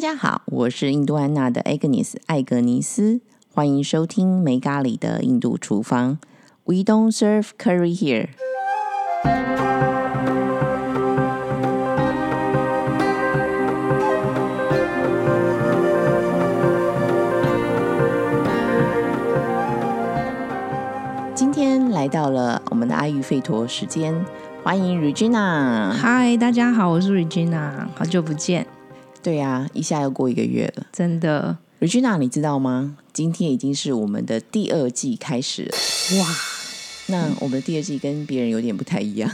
大家好，我是印度安娜的 Agnes 艾格尼斯，欢迎收听没咖喱的印度厨房。We don't serve curry here。今天来到了我们的阿育吠陀时间，欢迎 Regina。嗨，大家好，我是 Regina，好久不见，对呀、一下又过一个月了。真的 Regina，你知道吗？今天已经是我们的第二季开始了。哇，那我们的第二季跟别人有点不太一样。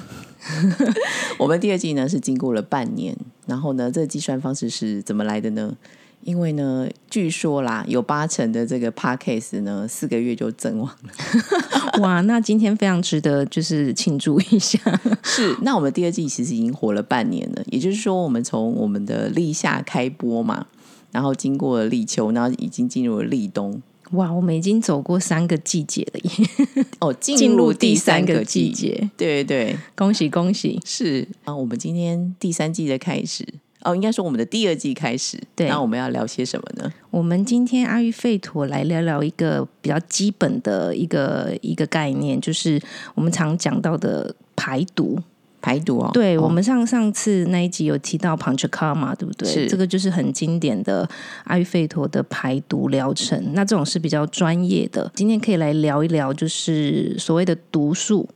我们第二季呢是经过了半年，然后呢，这个计算方式是怎么来的呢？因为呢，据说啦，有八成的这个 podcast 呢，四个月就阵亡了。哇，那今天非常值得就是庆祝一下，是，那我们第二季其实已经活了半年了，也就是说，我们从我们的立夏开播嘛，然后经过了立秋，然后已经进入了立冬，哇，我们已经走过三个季节了耶，哦，进进入第第三个个季，节，对对。恭喜恭喜！是啊，我们今天第三季的开始哦，应该说我们的第二季开始。对那我们要聊些什么呢？我们今天阿育吠陀来聊聊一个比较基本的一个一个概念，就是我们常讲到的排毒。排毒哦，对、哦我们上上次那一集有提到 Panchakarma，对不对？是这个就是很经典的阿育吠陀的排毒疗程。那这种是比较专业的，今天可以来聊一聊，就是所谓的毒素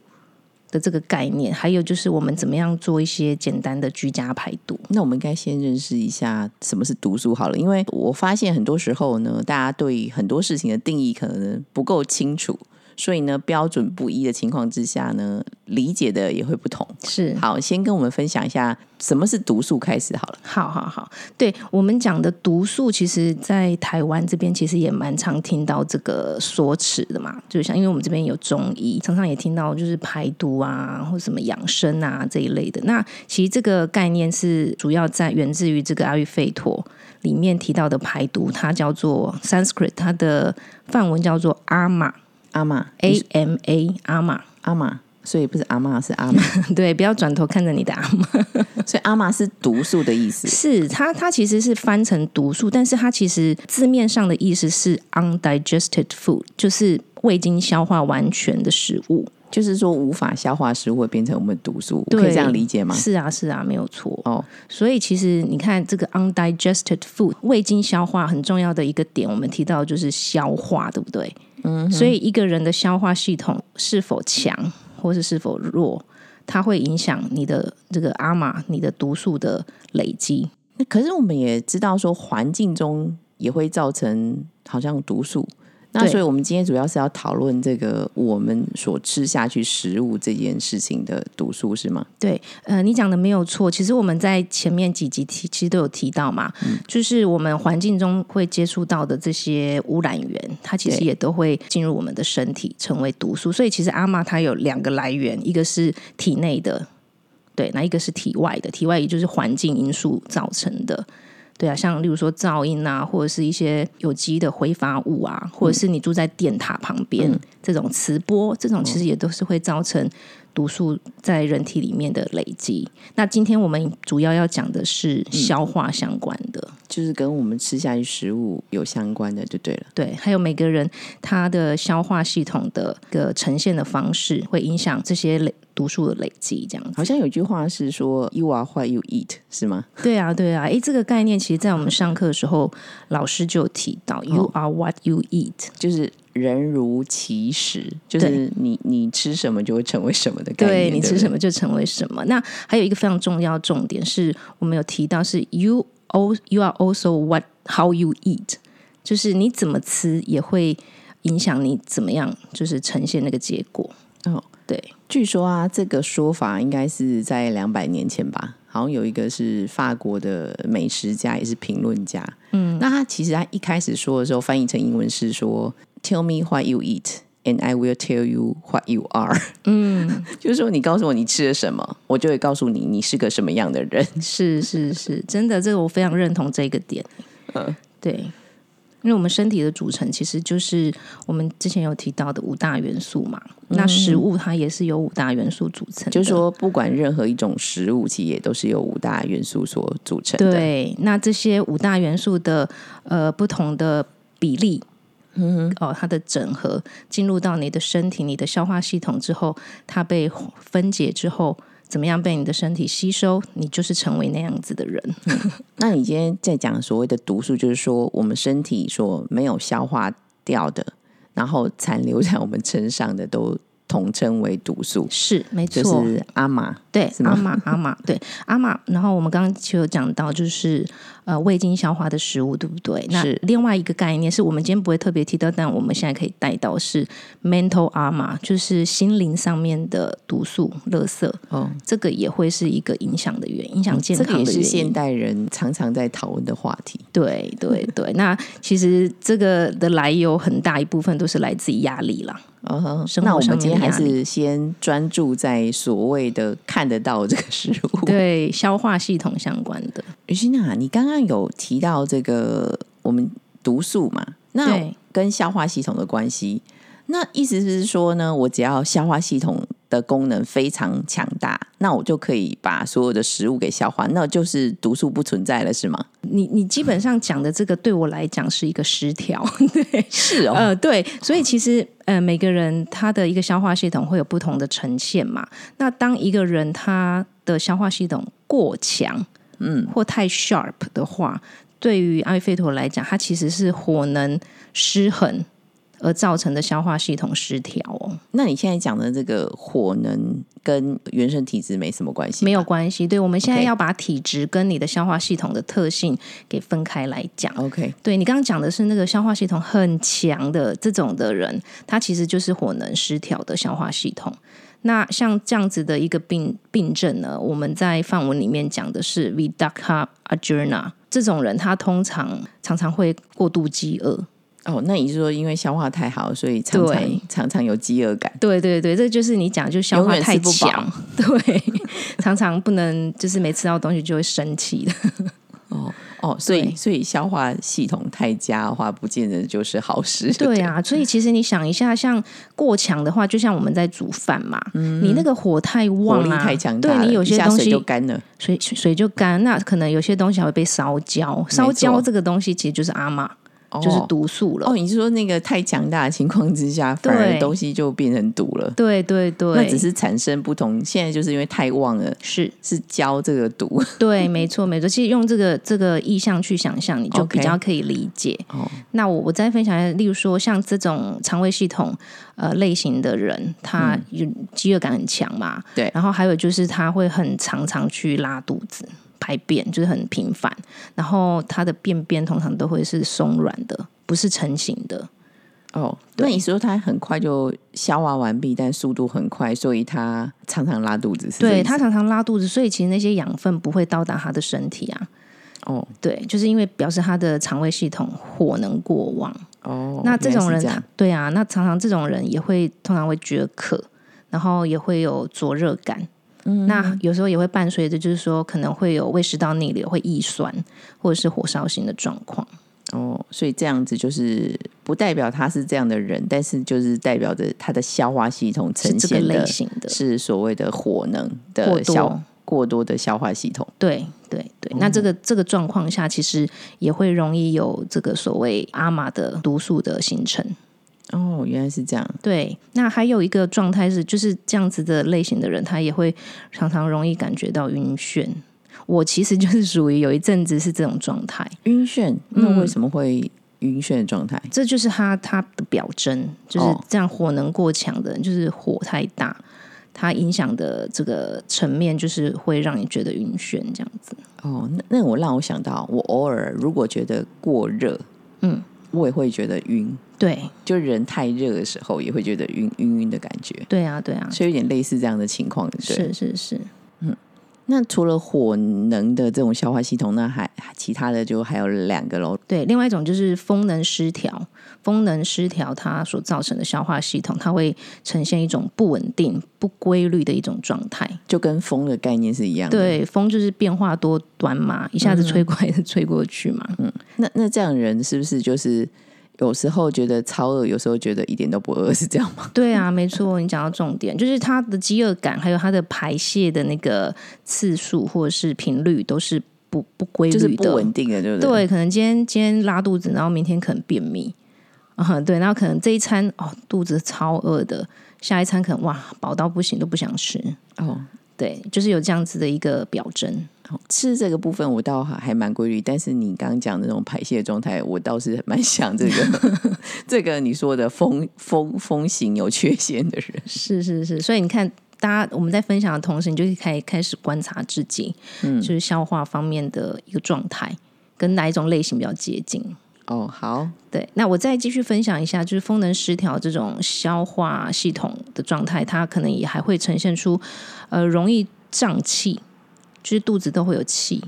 的这个概念，还有就是我们怎么样做一些简单的居家排毒。那我们应该先认识一下什么是毒素好了，因为我发现很多时候呢，大家对很多事情的定义可能不够清楚，所以呢，标准不一的情况之下呢，理解的也会不同。是，好，先跟我们分享一下什么是毒素开始好了。好好好，对我们讲的毒素，其实，在台湾这边其实也蛮常听到这个说辞的嘛。就像因为我们这边有中医，常常也听到就是排毒啊，或什么养生啊这一类的。那其实这个概念是主要在源自于这个阿育吠陀里面提到的排毒，它叫做 Sanskrit，它的范文叫做阿玛阿玛 A M A 阿玛。阿玛，所以不是阿妈是阿玛，对，不要转头看着你的阿玛。所以阿玛是毒素的意思。是它，它其实是翻成毒素，但是它其实字面上的意思是 undigested food，就是未经消化完全的食物。就是说无法消化食物会变成我们毒素，我可以这样理解吗？是啊，是啊，没有错。哦，所以其实你看这个 undigested food 未经消化很重要的一个点，我们提到就是消化，对不对？嗯，所以一个人的消化系统是否强或是是否弱，它会影响你的这个阿玛，你的毒素的累积。那可是我们也知道说环境中也会造成好像毒素。那所以，我们今天主要是要讨论这个我们所吃下去食物这件事情的毒素，是吗？对，呃，你讲的没有错。其实我们在前面几集提，其实都有提到嘛，就是我们环境中会接触到的这些污染源，它其实也都会进入我们的身体，成为毒素。所以其实阿玛它有两个来源，一个是体内的，对，那一个是体外的。体外也就是环境因素造成的。对啊，像例如说噪音啊，或者是一些有机的挥发物啊，或者是你住在电塔旁边、这种磁波，这种其实也都是会造成毒素在人体里面的累积。那今天我们主要要讲的是消化相关的，就是跟我们吃下去食物有相关的，就对了。对，还有每个人他的消化系统的一个呈现的方式，会影响这些累毒素的累积，这样子。好像有句话是说 “You are what you eat”，是吗？对啊，对啊，哎，这个概念其实，在我们上课的时候，老师就有提到、y o u are what you eat”。就是人如其食，就是你你吃什么就会成为什么的概念。对你吃什么？就成为什么。那还有一个非常重要重点是，我们有提到是 you al you are also what how you eat，就是你怎么吃也会影响你怎么样，就是呈现那个结果。哦，对，据说啊，这个说法应该是在两百年前吧，好像有一个是法国的美食家，也是评论家。嗯，那他其实他一开始说的时候，翻译成英文是说 “Tell me what you eat”。And I will tell you what you are。嗯，就是说你告诉我你吃了什么，我就会告诉你你是个什么样的人。是是是，真的，这个我非常认同这个点。嗯，对，因为我们身体的组成其实就是我们之前有提到的五大元素嘛。那食物它也是由五大元素组成，就是说不管任何一种食物，其实也都是由五大元素所组成的。对，那这些五大元素的呃不同的比例，嗯，哦，它的整合进入到你的身体、你的消化系统之后，它被分解之后。怎么样被你的身体吸收？你就是成为那样子的人。那你今天在讲所谓的毒素，就是说我们身体所没有消化掉的，然后残留在我们身上的，都统称为毒素。是，没错，就是阿玛。对，阿玛，阿玛，对，阿玛。然后我们刚刚就有讲到，就是。呃，未经消化的食物，对不对？那另外一个概念是我们今天不会特别提到，但我们现在可以带到是 mental armor，就是心灵上面的毒素、垃圾。哦，这个也会是一个影响的原因，影响健康的原因。这也是现代人常常在讨论的话题。对对对，那其实这个的来由很大一部分都是来自于压力啦。哦，那我们今天还是先专注在所谓的看得到这个食物，对消化系统相关的。于欣娜，你刚刚。有提到这个我们毒素嘛？那跟消化系统的关系，那意思是说呢，我只要消化系统的功能非常强大，那我就可以把所有的食物给消化，那就是毒素不存在了，是吗？你你基本上讲的这个对我来讲是一个失调，对，是哦，呃，对，所以其实呃，每个人他的一个消化系统会有不同的呈现嘛。那当一个人他的消化系统过强。嗯，或太 sharp 的话，对于阿育吠陀来讲，它其实是火能失衡而造成的消化系统失调哦。那你现在讲的这个火能跟原生体质没什么关系？没有关系。对，我们现在要把体质跟你的消化系统的特性给分开来讲。OK，对你刚刚讲的是那个消化系统很强的这种的人，他其实就是火能失调的消化系统。那像这样子的一个病病症呢，我们在范文里面讲的是 Vidaka Ajurna 这种人，他通常常常会过度饥饿。哦，那你是说因为消化太好，所以常常常常有饥饿感？对对对，这就是你讲，就消化太强，对，常常不能就是没吃到东西就会生气的。哦。哦，所以所以消化系统太佳的话，不见得就是好事。对啊，所以其实你想一下，像过强的话，就像我们在煮饭嘛，你那个火太旺啊，太强，对你有些东西就干了，水水就干，那可能有些东西还会被烧焦。烧焦这个东西其实就是阿玛。就是毒素了。哦，你是说那个太强大的情况之下，反而东西就变成毒了？对对对，那只是产生不同。现在就是因为太旺了，是是焦这个毒。对，没错没错。其实用这个这个意象去想象，你就比较可以理解。哦，那我我再分享一下，例如说像这种肠胃系统呃类型的人，他有饥饿感很强嘛？对。然后还有就是他会很常常去拉肚子。排便就是很频繁，然后它的便便通常都会是松软的，不是成型的。哦，那你说它很快就消化完毕，但速度很快，所以它常常拉肚子。对，它常常拉肚子，所以其实那些养分不会到达它的身体啊。哦，对，就是因为表示它的肠胃系统火能过旺。哦，那这种人，对啊，那常常这种人也会通常会觉渴，然后也会有灼热感。那有时候也会伴随着，就是说可能会有胃食道逆流、会易酸或者是火烧心的状况。哦，所以这样子就是不代表他是这样的人，但是就是代表着他的消化系统呈现类型的，是所谓的火能的消过多的消化系统。对对对，那这个这个状况下，其实也会容易有这个所谓阿玛的毒素的形成。哦，原来是这样。对，那还有一个状态是，就是这样子的类型的人，他也会常常容易感觉到晕眩。我其实就是属于有一阵子是这种状态，晕眩。那为什么会晕眩的状态？这就是他他的表征，就是这样火能过强的，就是火太大，它影响的这个层面就是会让你觉得晕眩这样子。哦，那那我让我想到，我偶尔如果觉得过热，嗯。我也会觉得晕，对，就人太热的时候也会觉得晕晕晕的感觉，对啊，对啊，所以有点类似这样的情况，对，是是是，嗯，那除了火能的这种消化系统，那还其他的就还有两个喽。对，另外一种就是风能失调，风能失调它所造成的消化系统，它会呈现一种不稳定、不规律的一种状态，就跟风的概念是一样的。对，风就是变化多端嘛，一下子吹过来，一下吹过去嘛。嗯，那那这样人是不是就是有时候觉得超饿，有时候觉得一点都不饿，是这样吗？对啊，没错，你讲到重点，就是他的饥饿感，还有他的排泄的那个次数或者是频率都是不不规律的、不稳定的，对不对？对，可能今天今天拉肚子，然后明天可能便秘啊，对，然后可能这一餐哦肚子超饿的，下一餐可能哇饱到不行都不想吃哦，对，就是有这样子的一个表征。吃这个部分我倒还蛮规律，但是你刚刚讲那种排泄状态，我倒是蛮想这个 这个你说的风风风行有缺陷的人，是是是，所以你看，大家我们在分享的同时，你就可以开开始观察自己，嗯，就是消化方面的一个状态，跟哪一种类型比较接近。哦，好，对，那我再继续分享一下，就是风能失调这种消化系统的状态，它可能也还会呈现出呃容易胀气。就是肚子都会有气，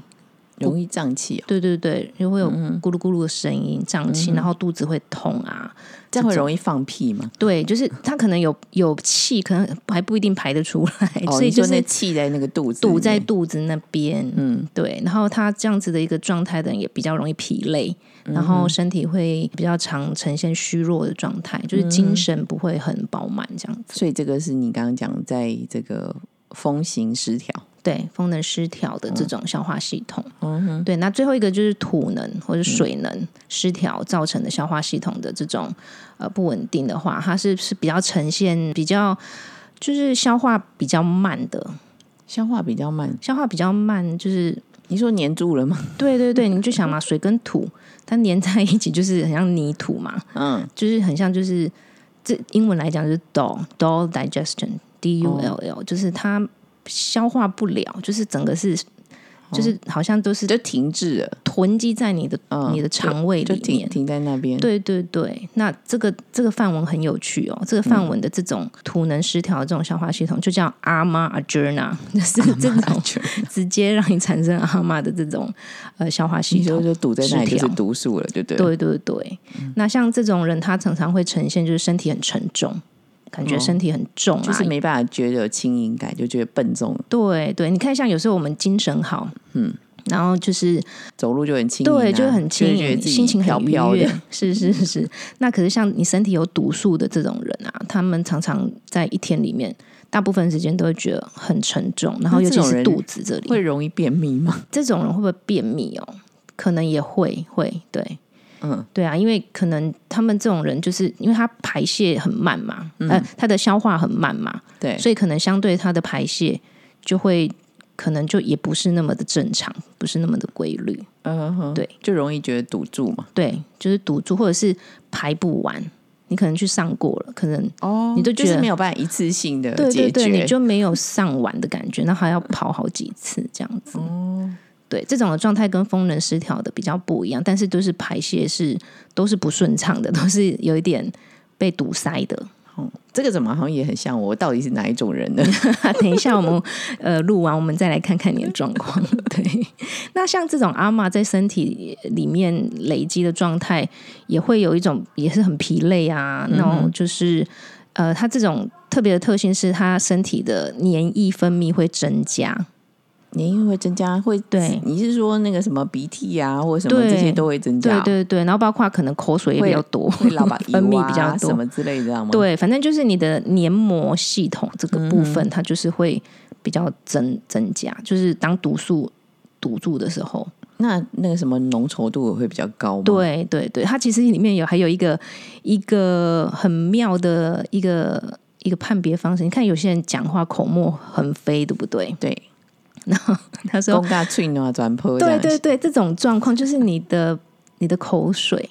容易胀气。对对对，就会有咕噜咕噜的声音，胀气，然后肚子会痛啊。这样会容易放屁吗？对，就是他可能有有气，可能还不一定排得出来，所以就是气在那个肚子堵在肚子那边。嗯，对。然后他这样子的一个状态的人也比较容易疲累，然后身体会比较常呈现虚弱的状态，就是精神不会很饱满这样子。所以这个是你刚刚讲在这个风行失调。对，风能失调的这种消化系统，嗯对，那最后一个就是土能或者水能失调造成的消化系统的这种呃不稳定的话，它是是比较呈现比较就是消化比较慢的，消化比较慢，消化比较慢，就是你说粘住了吗？对对对，你就想嘛，水跟土它粘在一起就是很像泥土嘛，嗯，就是很像就是这英文来讲就是 dull dull digestion，d u l l，就是它。消化不了，就是整个是，就是好像都是就停滞了，囤积在你的你的肠胃里面，停在那边。对对对，那这个这个范文很有趣哦，这个范文的这种土能失调的这种消化系统，就叫阿妈阿 j n a 就是这种直接让你产生阿妈的这种呃消化系统就堵在那里就是毒素了，对对？对对。对，那像这种人，他常常会呈现就是身体很沉重。感觉身体很重，就是没办法觉得有轻盈感，就觉得笨重。对对，你看，像有时候我们精神好，嗯，然后就是走路就很轻，对，就很轻盈，心情很愉悦。是是是，那可是像你身体有毒素的这种人啊，他们常常在一天里面，大部分时间都会觉得很沉重，然后尤其是肚子这里会容易便秘吗？这种人会不会便秘哦？可能也会会对。嗯，对啊，因为可能他们这种人，就是因为他排泄很慢嘛，呃，他的消化很慢嘛，对，所以可能相对他的排泄就会可能就也不是那么的正常，不是那么的规律，嗯哼，对，就容易觉得堵住嘛，对，就是堵住，或者是排不完，你可能去上过了，可能哦，你都觉得没有办法一次性的对对对，你就没有上完的感觉，那还要跑好几次这样子，哦。对，这种的状态跟风能失调的比较不一样，但是都是排泄是都是不顺畅的，都是有一点被堵塞的。哦，这个怎么好像也很像我？到底是哪一种人呢？等一下我们呃录完，我们再来看看你的状况。对，那像这种阿妈在身体里面累积的状态，也会有一种也是很疲累啊，那种就是呃，它这种特别的特性是它身体的黏液分泌会增加。年龄会增加，会对，你是说那个什么鼻涕啊，或者什么这些都会增加？对对对，然后包括可能口水也比较多，会老把 分泌比较多什么之类的，吗？对，反正就是你的黏膜系统这个部分，它就是会比较增增加，就是当毒素堵住的时候，那那个什么浓稠度会比较高吗。对对对，它其实里面有还有一个一个很妙的一个一个判别方式。你看有些人讲话口沫横飞，对不对？对。然后他说：“对对对，这种状况就是你的你的口水、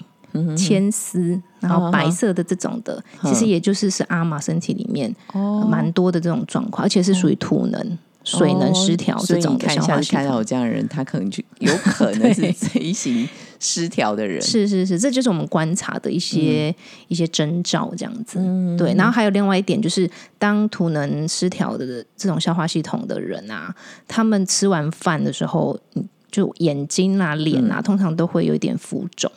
牵丝，然后白色的这种的，其实也就是是阿玛身体里面蛮多的这种状况，而且是属于土能、水能失调这种的消化看到我这样的人，他可能就有可能是这一型失调的人。是是是，这就是我们观察的一些、一些征兆，这样子。对，然后还有另外一点就是，当图能失调的这种消化系统的人啊，他们吃完饭的时候，嗯就眼睛啊、脸啊，通常都会有一点浮肿。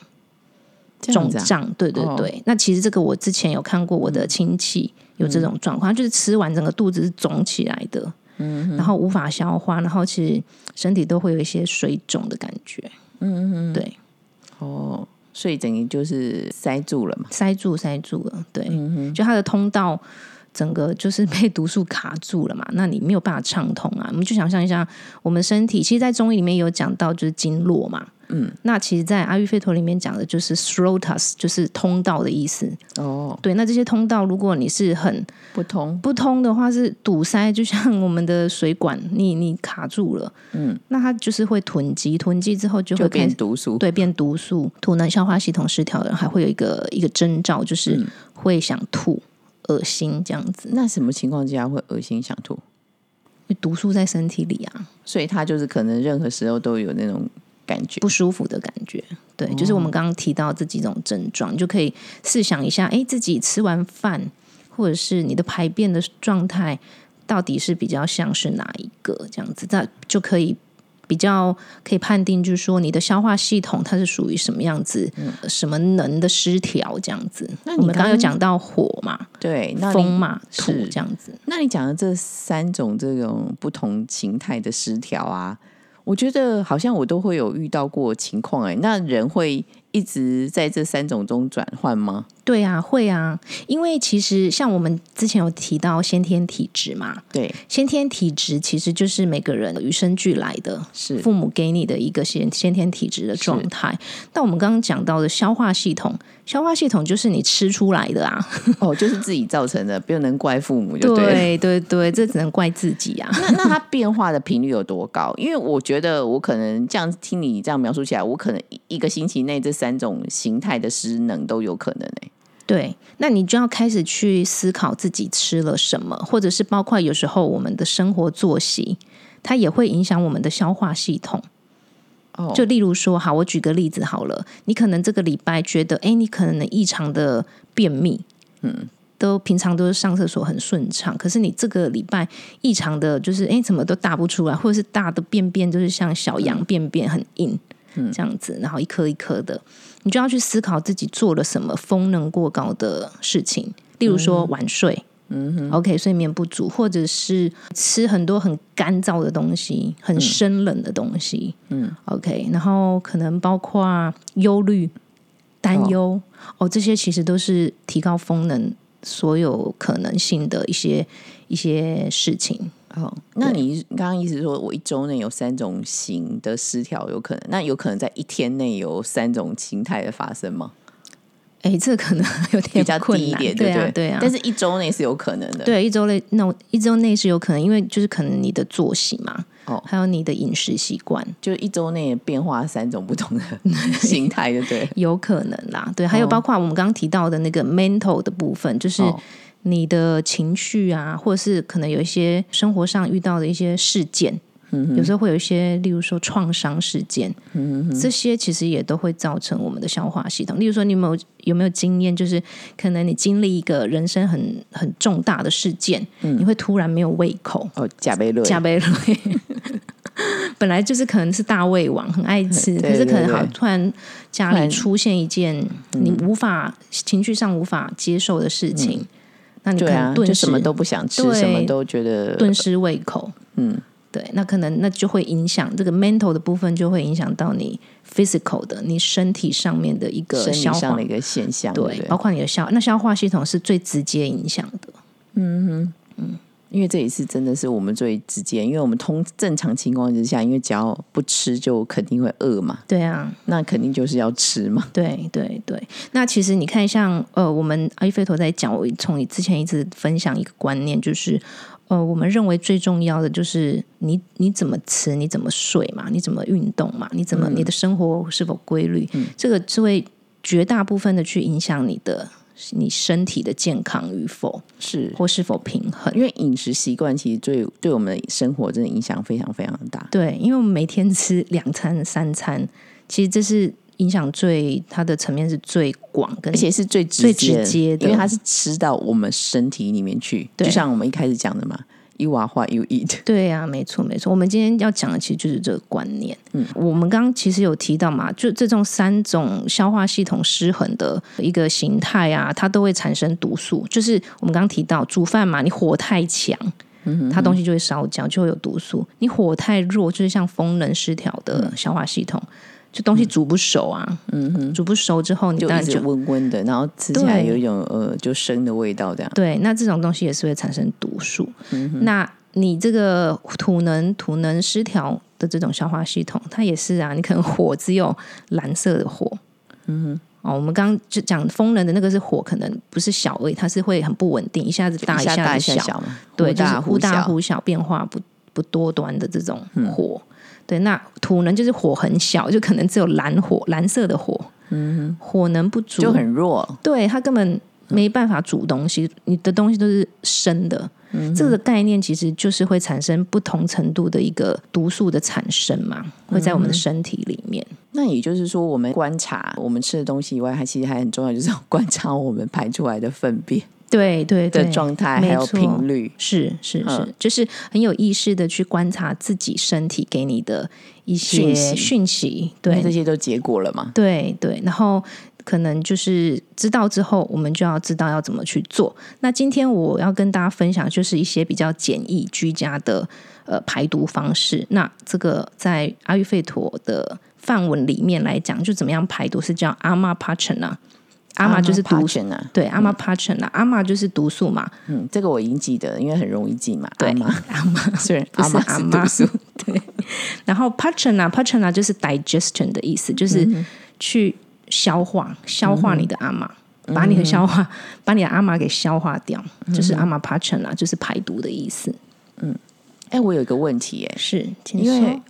肿胀，对对哦对。那其实这个我之前有看过，我的亲戚有这种状况，就是吃完整个肚子是肿起来的，嗯，然后无法消化，然后其实身体都会有一些水肿的感觉，嗯嗯嗯，对，哦，所以等于就是塞住了嘛。塞住塞住了，对，就它的通道。整个就是被毒素卡住了嘛，那你没有办法畅通啊。我们就想象一下，我们身体其实，在中医里面有讲到就是经络嘛，嗯，那其实，在阿育吠陀里面讲的就是 throtus，就是通道的意思。哦，对，那这些通道，如果你是很不通，不通的话，是堵塞，就像我们的水管，你你卡住了，嗯，那它就是会囤积，囤积之后就就会变毒素。对变毒素，吐能消化系统失调的人还会有一个一个征兆，就是会想吐、恶心这样子，那什么情况之下会恶心想吐？毒素在身体里啊，所以他就是可能任何时候都有那种感觉。不舒服的感觉。对，就是我们刚刚提到这几种症状，你就可以试想一下，哎，自己吃完饭，或者是你的排便的状态，到底是比较像是哪一个这样子，那就可以比较可以判定，就是说你的消化系统它是属于什么样子，什么能的失调这样子。那你我们刚刚有刚讲到火嘛、对，那风嘛、土是这样子。那你讲的这三种这种不同形态的失调啊，我觉得好像我都会有遇到过情况哎、那人会一直在这三种中转换吗？对啊，会啊，因为其实像我们之前有提到先天体质嘛，对，先天体质其实就是每个人与生俱来的，是父母给你的一个先先天体质的状态。但我们刚刚讲到的消化系统，消化系统就是你吃出来的啊，哦，就是自己造成的，不能怪父母就对。对对对，这只能怪自己啊。那那它变化的频率有多高？因为我觉得我可能这样听你这样描述起来，我可能一一个星期内这三种形态的失能都有可能哎、对，那你就要开始去思考自己吃了什么，或者是包括有时候我们的生活作息，它也会影响我们的消化系统。哦，就例如说，好，我举个例子好了，你可能这个礼拜觉得，哎，你可能异常的便秘，嗯，都平常都是上厕所很顺畅，可是你这个礼拜异常的，就是哎，怎么都大不出来，或者是大的便便就是像小羊便便很硬，嗯，这样子，然后一颗一颗的，你就要去思考自己做了什么风能过高的事情，例如说晚睡。嗯，OK，睡眠不足，或者是吃很多很干燥的东西、很生冷的东西，嗯，OK，然后可能包括忧虑、担忧，哦。这些其实都是提高风能所有可能性的一些一些事情。哦，那你刚刚意思是说我一周内有三种型的失调有可能，那有可能在一天内有三种形态的发生吗？哎，这可能有比点困难，较低一点，对啊对啊。但是一周内是有可能的。，对一周内，那我一周内是有可能，因为就是可能你的作息嘛，哦还有你的饮食习惯，就一周内变化三种不同的形态，对不对？有可能啦，对，还有哦包括我们刚刚提到的那个 mental 的部分，就是哦你的情绪啊，或者是可能有一些生活上遇到的一些事件，有时候会有一些，例如说创伤事件，这些其实也都会造成我们的消化系统。例如说，你有没有有没有经验，就是可能你经历一个人生很很重大的事件，你会突然没有胃口，哦，贾贝瑞，加倍类。本来就是可能是大胃王，很爱吃，对可是可能好突然家里出现一件你无法、情绪上无法接受的事情，那你可能顿时什么都不想吃，什么都觉得顿失胃口。嗯，对，那可能那就会影响这个 mental 的部分，就会影响到你 physical 的你身体上面的一个生消化的一，个现象，对对，包括你的消那消化系统是最直接影响的。因为这一次真的是我们最直接，因为我们通正常情况之下，因为只要不吃就肯定会饿嘛，对啊，那肯定就是要吃嘛。对对对，那其实你看像，呃，我们阿育吠陀在讲，我从你之前一直分享一个观念，就是呃，我们认为最重要的就是你你怎么吃，你怎么睡嘛，你怎么运动嘛，你怎么、你的生活是否规律，这个是会绝大部分的去影响你的你身体的健康与否，是或是否平衡。因为饮食习惯其实对对我们的生活真的影响非常非常大。对，因为我们每天吃两餐、三餐，其实这是影响最它的层面是最广，跟而且是最最直接直接的因为它是吃到我们身体里面去，就像我们一开始讲的嘛，you are what you eat。对呀、没错没错。我们今天要讲的其实就是这个观念。嗯，我们刚刚其实有提到嘛，就这种三种消化系统失衡的一个形态啊，它都会产生毒素。就是我们刚刚提到煮饭嘛，你火太强。它东西就会烧焦，就会有毒素。你火太弱，就是像风能失调的消化系统，就东西煮不熟啊。嗯哼，煮不熟之后，你就一直温温的，然后吃起来有一种呃就生的味道，这样。对，那这种东西也是会产生毒素。那你这个土能土能失调的这种消化系统，它也是啊，你可能火只有蓝色的火。嗯哼。哦，我们刚刚就讲风能的那个是火，可能不是小而已，它是会很不稳定，一下子大，一下子小嘛，对，忽大。忽小，变化不不多端的这种火。对，那土能就是火很小，就可能只有蓝火，蓝色的火。嗯，火能不足就很弱，对，它根本没办法煮东西，你的东西都是生的。这个概念其实就是会产生不同程度的一个毒素的产生嘛，会在我们的身体里面。那也就是说，我们观察我们吃的东西以外，还其实还很重要，就是要观察我们排出来的粪便对对对，的状态，还有频率。是是是，嗯就是很有意识的去观察自己身体给你的一些讯息对这些都结果了嘛。对对，然后可能就是知道之后，我们就要知道要怎么去做。那今天我要跟大家分享，就是一些比较简易、居家的呃排毒方式。那这个在阿育吠陀的范文里面来讲，就怎么样排毒是叫阿玛帕陈啊，阿玛就是毒素，素啊，对，阿玛帕陈啊，阿玛就是毒素嘛，嗯，这个我已经记得，因为很容易记嘛。对阿玛。虽然不是阿阿妈妈毒素，然后 pachana pachana 就是 digestion 的意思，就是去消化消化你的阿玛，把你的消化把你的阿玛给消化掉，就是阿玛 pachana 就是排毒的意思。嗯。哎，我有一个问题，哎，是，因为。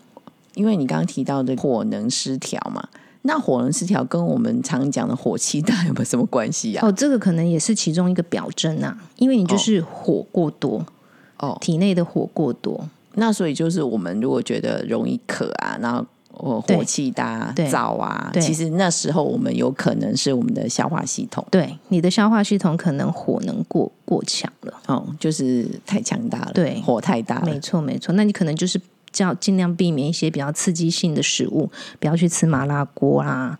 因为你刚刚提到的火能失调嘛，那火能失调跟我们常讲的火气大有没有什么关系啊？哦，这个可能也是其中一个表征啊，因为你就是火过多，哦，体内的火过多，那所以就是我们如果觉得容易渴啊，然后哦火气大、对燥啊，其实那时候我们有可能是我们的消化系统对，你的消化系统可能火能过过强了。哦，就是太强大了，对火太大了没，错，没错。那你可能就是叫尽量避免一些比较刺激性的食物，不要去吃麻辣锅啊，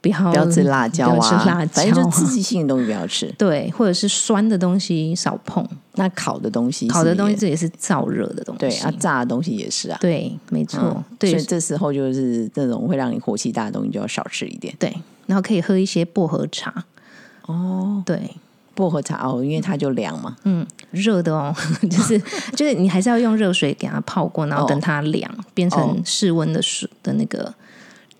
不要不要吃辣椒不要吃啊，辣椒反正就啊刺激性的东西不要吃。对，或者是酸的东西少碰，那烤的东西烤的东西这也是燥热的东西。对啊，炸的东西也是啊。对，没错，嗯对所以这时候就是这种会让你火气大的东西就要少吃一点。对，然后可以喝一些薄荷茶。哦，对，薄荷茶哦，因为它就凉嘛。嗯，热的哦，就是就是你还是要用热水给它泡过，然后哦等它凉，变哦成室温的水的那个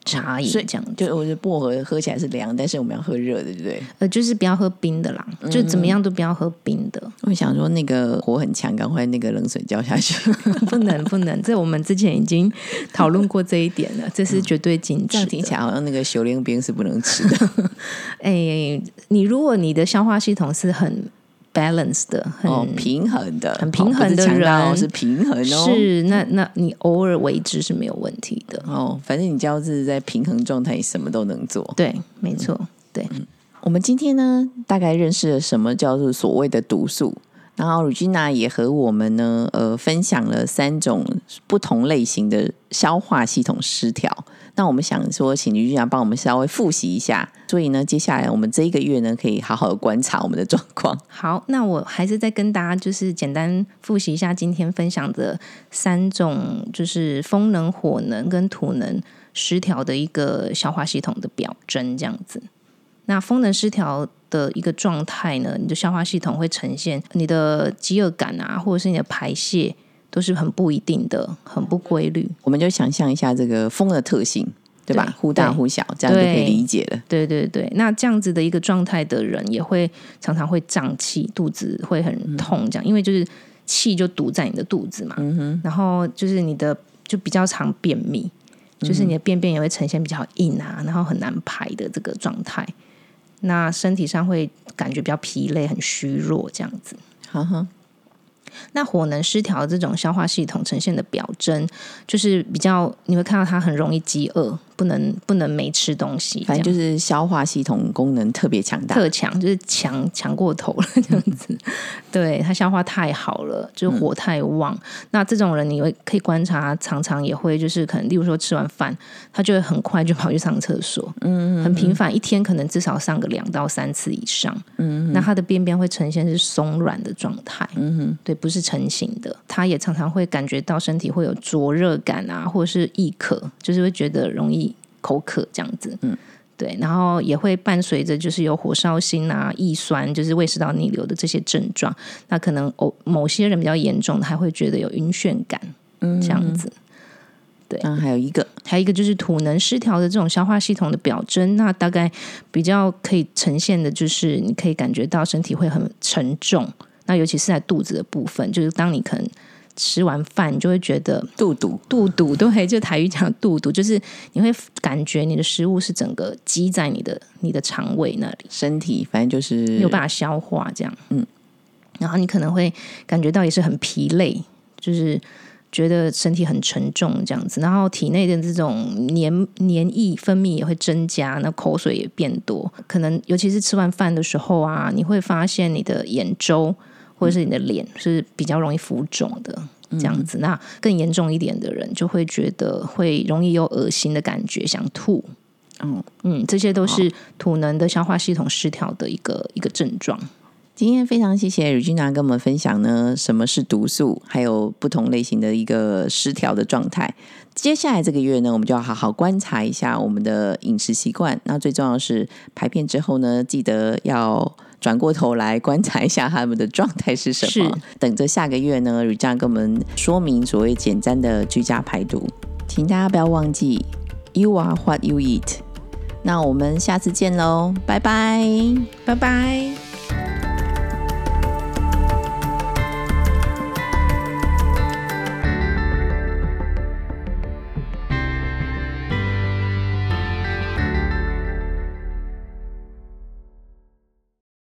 茶饮所以这样子。就我觉得薄荷喝起来是凉，但是我们要喝热的，对不对？呃，就是不要喝冰的啦，就怎么样都不要喝冰的。我想说那个火很强，赶快那个冷水浇下去，不能不能，这我们之前已经讨论过这一点了，这是绝对禁止的。这样听起来好像那个修炼冰是不能吃的。哎，你如果你的消化系统是很 balance 的，很、哦，平衡的，很平衡的人是平衡哦。是那那你偶尔为之是没有问题的。哦，反正你只要是在平衡状态，什么都能做。对，没错，对，我们今天呢，大概认识了什么叫做所谓的毒素，然后 Regina 也和我们呢，呃，分享了三种不同类型的消化系统失调。那我们想说，请 Regina 帮我们稍微复习一下。所以呢，接下来我们这一个月呢，可以好好的观察我们的状况。好，那我还是再跟大家就是简单复习一下今天分享的三种，就是风能、火能跟土能失调的一个消化系统的表征，这样子。那风能失调的一个状态呢，你的消化系统会呈现你的饥饿感啊，或者是你的排泄都是很不一定的，很不规律。我们就想象一下这个风的特性，对吧？忽大忽小，这样就可以理解了。对对对，那这样子的一个状态的人，也会常常会胀气，肚子会很痛，这样，因为就是气就堵在你的肚子嘛，然后就是你的就比较常便秘，就是你的便便也会呈现比较硬啊，然后很难排的这个状态。那身体上会感觉比较疲累、很虚弱这样子。哈哈，那火能失调这种消化系统呈现的表征，就是比较你会看到它很容易饥饿。不能不能没吃东西，反正就是消化系统功能特别强大，特强就是强强过头了这样子。对他消化太好了，就是火太旺。那这种人你会可以观察，常常也会就是可能，例如说吃完饭，他就会很快就跑去上厕所，嗯，很频繁，一天可能至少上个两到三次以上。嗯，那他的便便会呈现是松软的状态，嗯哼，对，不是成型的。他也常常会感觉到身体会有灼热感啊，或者是易渴，就是会觉得容易。口渴这样子，嗯，对，然后也会伴随着就是有火烧心啊、易酸，就是胃食道逆流的这些症状。那可能某，某些人比较严重的，还会觉得有晕眩感，嗯，这样子。对，那还有一个，还有一个就是土能失调的这种消化系统的表征。那大概比较可以呈现的就是，你可以感觉到身体会很沉重，那尤其是在肚子的部分，就是当你可能。吃完饭，你就会觉得肚肚肚肚，对，就台语讲肚肚，就是你会感觉你的食物是整个积在你的你的肠胃那里，身体反正就是没有办法消化这样，嗯，然后你可能会感觉到也是很疲累，就是觉得身体很沉重这样子，然后体内的这种黏黏液分泌也会增加，那口水也变多，可能尤其是吃完饭的时候啊，你会发现你的眼周。或者是你的脸是比较容易浮肿的这样子，那更严重一点的人就会觉得会容易有恶心的感觉，想吐。嗯嗯，这些都是土能的消化系统失调的一个一个症状。今天非常谢谢 Regina 跟我们分享呢，什么是毒素，还有不同类型的一个失调的状态。接下来这个月呢，我们就要好好观察一下我们的饮食习惯。那最重要是排便之后呢，记得要。转过头来观察一下他们的状态是什么。等着下个月呢，吕佳跟我们说明所谓简单的居家排毒，请大家不要忘记，You are what you eat。那我们下次见喽，拜拜，拜拜。